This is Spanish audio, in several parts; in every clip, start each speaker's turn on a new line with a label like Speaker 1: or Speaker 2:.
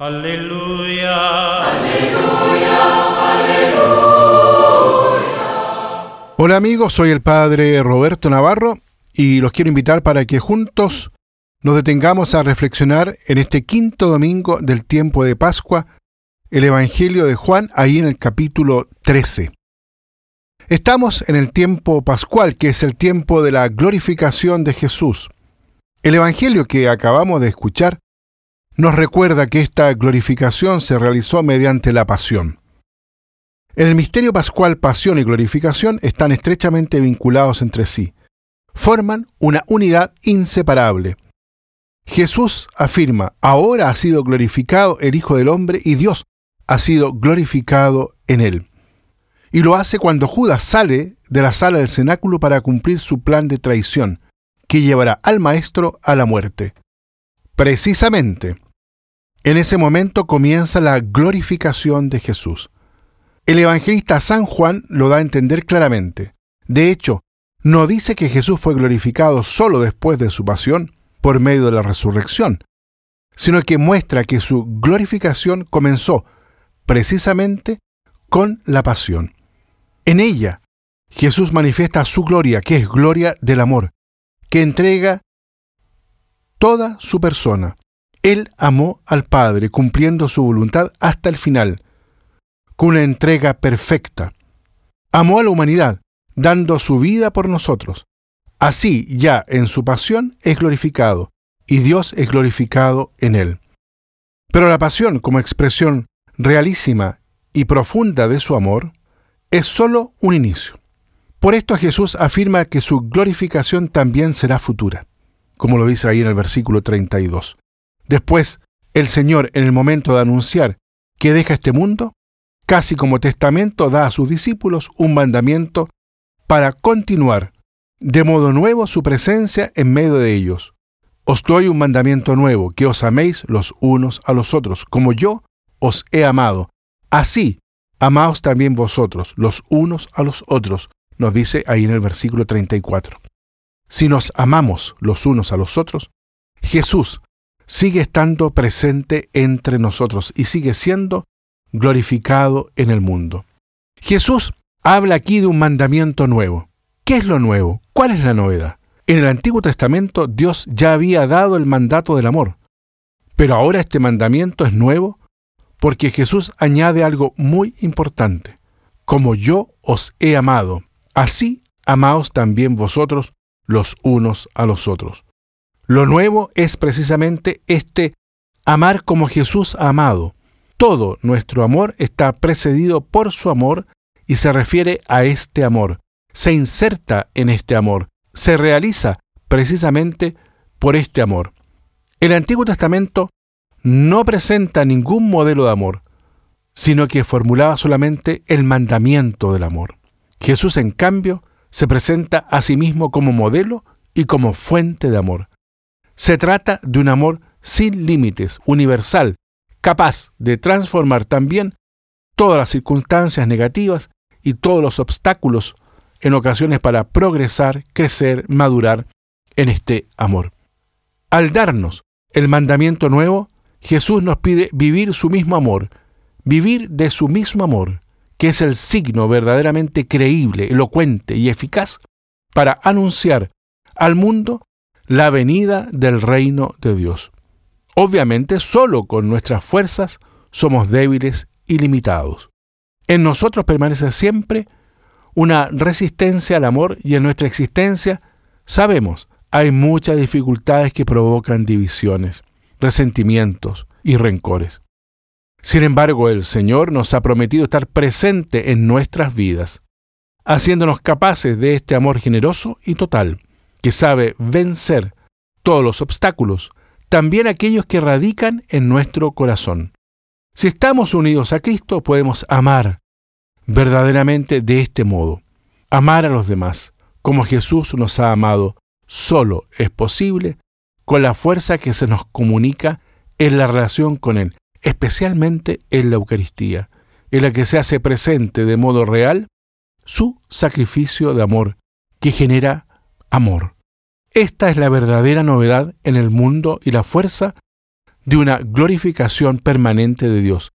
Speaker 1: Aleluya.
Speaker 2: Aleluya, aleluya.
Speaker 3: Hola amigos, soy el Padre Roberto Navarro y los quiero invitar para que juntos nos detengamos a reflexionar en este quinto domingo del tiempo de Pascua el Evangelio de Juan ahí en el capítulo 13. Estamos en el tiempo pascual, que es el tiempo de la glorificación de Jesús. El Evangelio que acabamos de escuchar nos recuerda que esta glorificación se realizó mediante la pasión. En el misterio pascual, pasión y glorificación están estrechamente vinculados entre sí. Forman una unidad inseparable. Jesús afirma, ahora ha sido glorificado el Hijo del Hombre y Dios ha sido glorificado en él. Y lo hace cuando Judas sale de la sala del cenáculo para cumplir su plan de traición, que llevará al Maestro a la muerte. Precisamente, en ese momento comienza la glorificación de Jesús. El evangelista San Juan lo da a entender claramente. De hecho, no dice que Jesús fue glorificado solo después de su pasión, por medio de la resurrección, sino que muestra que su glorificación comenzó precisamente con la pasión. En ella, Jesús manifiesta su gloria, que es gloria del amor, que entrega toda su persona, él amó al Padre cumpliendo su voluntad hasta el final, con una entrega perfecta. Amó a la humanidad, dando su vida por nosotros. Así ya en su pasión es glorificado, y Dios es glorificado en él. Pero la pasión como expresión realísima y profunda de su amor es sólo un inicio. Por esto Jesús afirma que su glorificación también será futura, como lo dice ahí en el versículo 32. Después, el Señor, en el momento de anunciar que deja este mundo, casi como testamento da a sus discípulos un mandamiento para continuar de modo nuevo su presencia en medio de ellos. Os doy un mandamiento nuevo, que os améis los unos a los otros, como yo os he amado. Así, amaos también vosotros los unos a los otros, nos dice ahí en el versículo 34. Si nos amamos los unos a los otros, Jesús sigue estando presente entre nosotros y sigue siendo glorificado en el mundo. Jesús habla aquí de un mandamiento nuevo. ¿Qué es lo nuevo? ¿Cuál es la novedad? En el Antiguo Testamento Dios ya había dado el mandato del amor, pero ahora este mandamiento es nuevo porque Jesús añade algo muy importante. Como yo os he amado, así amaos también vosotros los unos a los otros. Lo nuevo es precisamente este amar como Jesús ha amado. Todo nuestro amor está precedido por su amor y se refiere a este amor. Se inserta en este amor. Se realiza precisamente por este amor. El Antiguo Testamento no presenta ningún modelo de amor, sino que formulaba solamente el mandamiento del amor. Jesús, en cambio, se presenta a sí mismo como modelo y como fuente de amor. Se trata de un amor sin límites, universal, capaz de transformar también todas las circunstancias negativas y todos los obstáculos en ocasiones para progresar, crecer, madurar en este amor. Al darnos el mandamiento nuevo, Jesús nos pide vivir su mismo amor, vivir de su mismo amor, que es el signo verdaderamente creíble, elocuente y eficaz para anunciar al mundo la venida del reino de Dios. Obviamente, solo con nuestras fuerzas somos débiles y limitados. En nosotros permanece siempre una resistencia al amor y en nuestra existencia, sabemos, hay muchas dificultades que provocan divisiones, resentimientos y rencores. Sin embargo, el Señor nos ha prometido estar presente en nuestras vidas, haciéndonos capaces de este amor generoso y total que sabe vencer todos los obstáculos, también aquellos que radican en nuestro corazón. Si estamos unidos a Cristo, podemos amar verdaderamente de este modo, amar a los demás, como Jesús nos ha amado, solo es posible con la fuerza que se nos comunica en la relación con Él, especialmente en la Eucaristía, en la que se hace presente de modo real su sacrificio de amor, que genera amor. Esta es la verdadera novedad en el mundo y la fuerza de una glorificación permanente de Dios,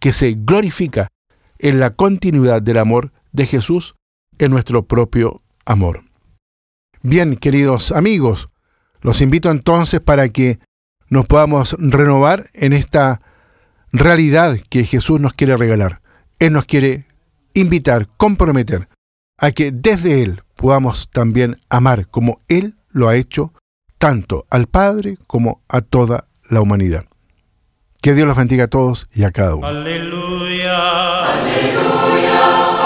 Speaker 3: que se glorifica en la continuidad del amor de Jesús en nuestro propio amor. Bien, queridos amigos, los invito entonces para que nos podamos renovar en esta realidad que Jesús nos quiere regalar. Él nos quiere invitar, comprometer a que desde Él podamos también amar como Él lo ha hecho tanto al Padre como a toda la humanidad. Que Dios los bendiga a todos y a cada uno.
Speaker 2: Aleluya. Aleluya.